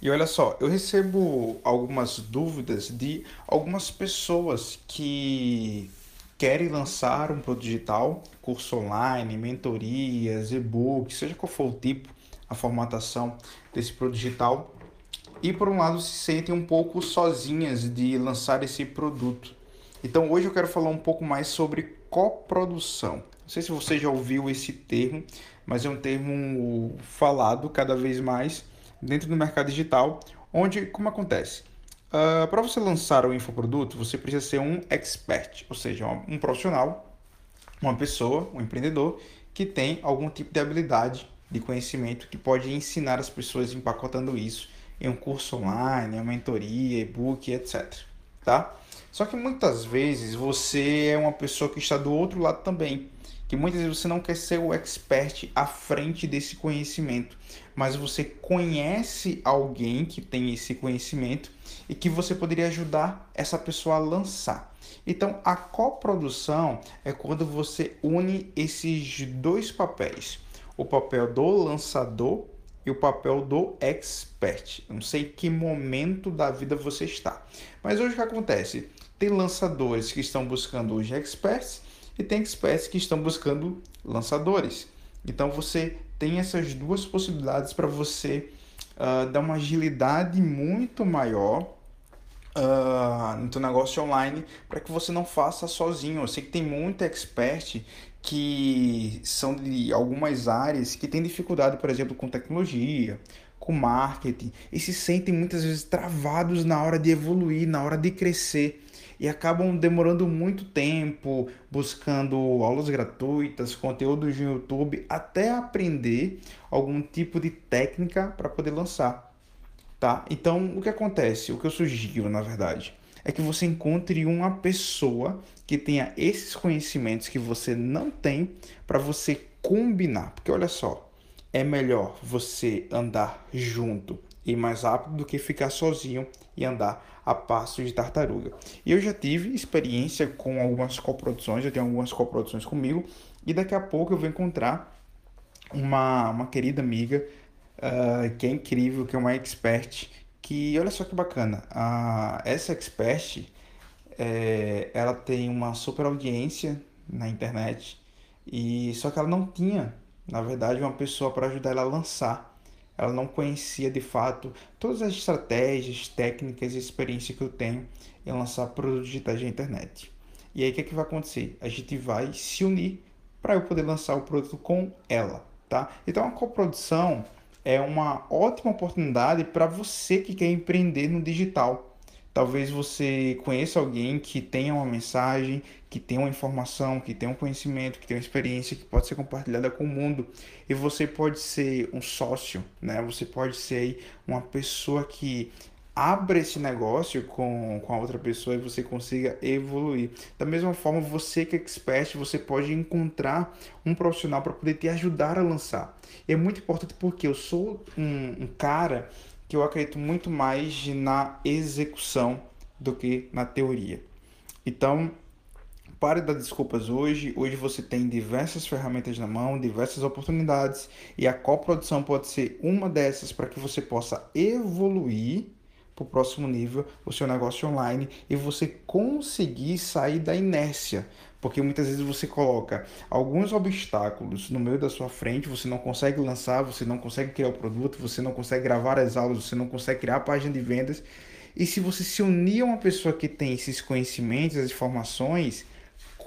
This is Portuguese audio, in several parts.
E olha só, eu recebo algumas dúvidas de algumas pessoas que querem lançar um produto digital, curso online, mentorias, e-book, seja qual for o tipo, a formatação desse produto digital, e por um lado se sentem um pouco sozinhas de lançar esse produto. Então hoje eu quero falar um pouco mais sobre coprodução. Não sei se você já ouviu esse termo, mas é um termo falado cada vez mais dentro do mercado digital, onde como acontece? Uh, Para você lançar um infoproduto, você precisa ser um expert, ou seja, um profissional, uma pessoa, um empreendedor que tem algum tipo de habilidade, de conhecimento que pode ensinar as pessoas empacotando isso em um curso online, uma mentoria, e-book, etc. Tá? Só que muitas vezes você é uma pessoa que está do outro lado também, que muitas vezes você não quer ser o expert à frente desse conhecimento, mas você conhece alguém que tem esse conhecimento e que você poderia ajudar essa pessoa a lançar. Então, a coprodução é quando você une esses dois papéis, o papel do lançador e o papel do expert. Eu não sei que momento da vida você está, mas hoje o que acontece? Tem lançadores que estão buscando hoje experts e tem experts que estão buscando lançadores. Então você tem essas duas possibilidades para você uh, dar uma agilidade muito maior uh, no teu negócio online para que você não faça sozinho. Eu sei que tem muito expert que são de algumas áreas que têm dificuldade, por exemplo, com tecnologia, com marketing e se sentem muitas vezes travados na hora de evoluir, na hora de crescer e acabam demorando muito tempo buscando aulas gratuitas, conteúdos no YouTube, até aprender algum tipo de técnica para poder lançar. Tá? Então, o que acontece? O que eu sugiro, na verdade, é que você encontre uma pessoa que tenha esses conhecimentos que você não tem para você combinar. Porque olha só, é melhor você andar junto e mais rápido do que ficar sozinho e andar a passo de tartaruga. E eu já tive experiência com algumas coproduções, eu tenho algumas coproduções comigo, e daqui a pouco eu vou encontrar uma, uma querida amiga uh, que é incrível, que é uma expert, que olha só que bacana, uh, essa expert é, ela tem uma super audiência na internet, e só que ela não tinha, na verdade, uma pessoa para ajudar ela a lançar ela não conhecia de fato todas as estratégias, técnicas e experiência que eu tenho em lançar produtos digitais na internet. E aí o que, é que vai acontecer? A gente vai se unir para eu poder lançar o produto com ela, tá? Então a coprodução é uma ótima oportunidade para você que quer empreender no digital Talvez você conheça alguém que tenha uma mensagem, que tenha uma informação, que tenha um conhecimento, que tenha uma experiência que pode ser compartilhada com o mundo. E você pode ser um sócio, né? Você pode ser uma pessoa que abra esse negócio com, com a outra pessoa e você consiga evoluir. Da mesma forma, você que é expert, você pode encontrar um profissional para poder te ajudar a lançar. E é muito importante porque eu sou um, um cara que eu acredito muito mais na execução do que na teoria. Então, pare dar desculpas hoje. Hoje você tem diversas ferramentas na mão, diversas oportunidades, e a coprodução pode ser uma dessas para que você possa evoluir para o próximo nível o seu negócio online e você conseguir sair da inércia. Porque muitas vezes você coloca alguns obstáculos no meio da sua frente, você não consegue lançar, você não consegue criar o produto, você não consegue gravar as aulas, você não consegue criar a página de vendas. E se você se unir a uma pessoa que tem esses conhecimentos, as informações,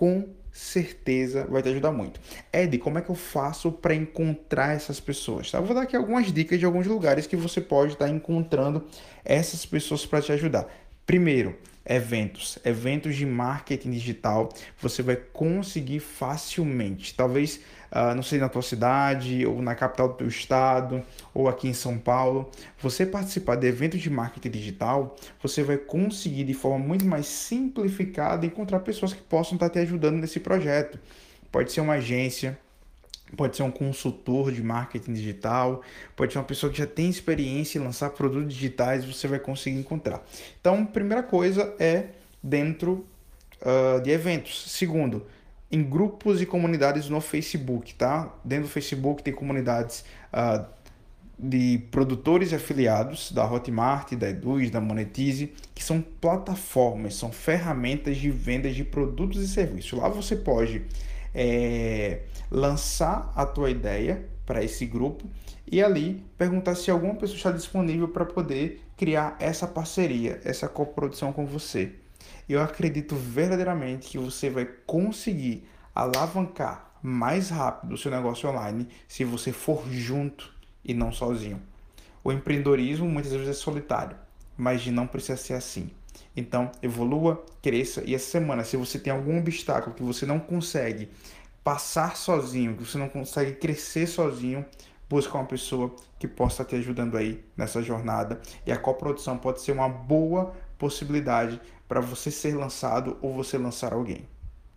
com certeza vai te ajudar muito. Ed, como é que eu faço para encontrar essas pessoas? Tá? Eu vou dar aqui algumas dicas de alguns lugares que você pode estar encontrando essas pessoas para te ajudar. Primeiro, eventos, eventos de marketing digital, você vai conseguir facilmente. Talvez, uh, não sei, na tua cidade, ou na capital do teu estado, ou aqui em São Paulo, você participar de eventos de marketing digital, você vai conseguir de forma muito mais simplificada encontrar pessoas que possam estar te ajudando nesse projeto. Pode ser uma agência, pode ser um consultor de marketing digital, pode ser uma pessoa que já tem experiência em lançar produtos digitais, você vai conseguir encontrar. Então, primeira coisa é dentro uh, de eventos. Segundo, em grupos e comunidades no Facebook, tá? Dentro do Facebook tem comunidades uh, de produtores afiliados da Hotmart, da Eduz, da Monetize, que são plataformas, são ferramentas de vendas de produtos e serviços. Lá você pode é, lançar a tua ideia para esse grupo e ali perguntar se alguma pessoa está disponível para poder criar essa parceria, essa coprodução com você. Eu acredito verdadeiramente que você vai conseguir alavancar mais rápido o seu negócio online se você for junto e não sozinho. O empreendedorismo muitas vezes é solitário, mas não precisa ser assim. Então, evolua, cresça e essa semana, se você tem algum obstáculo que você não consegue passar sozinho, que você não consegue crescer sozinho, busca uma pessoa que possa te ajudando aí nessa jornada. E a coprodução pode ser uma boa possibilidade para você ser lançado ou você lançar alguém.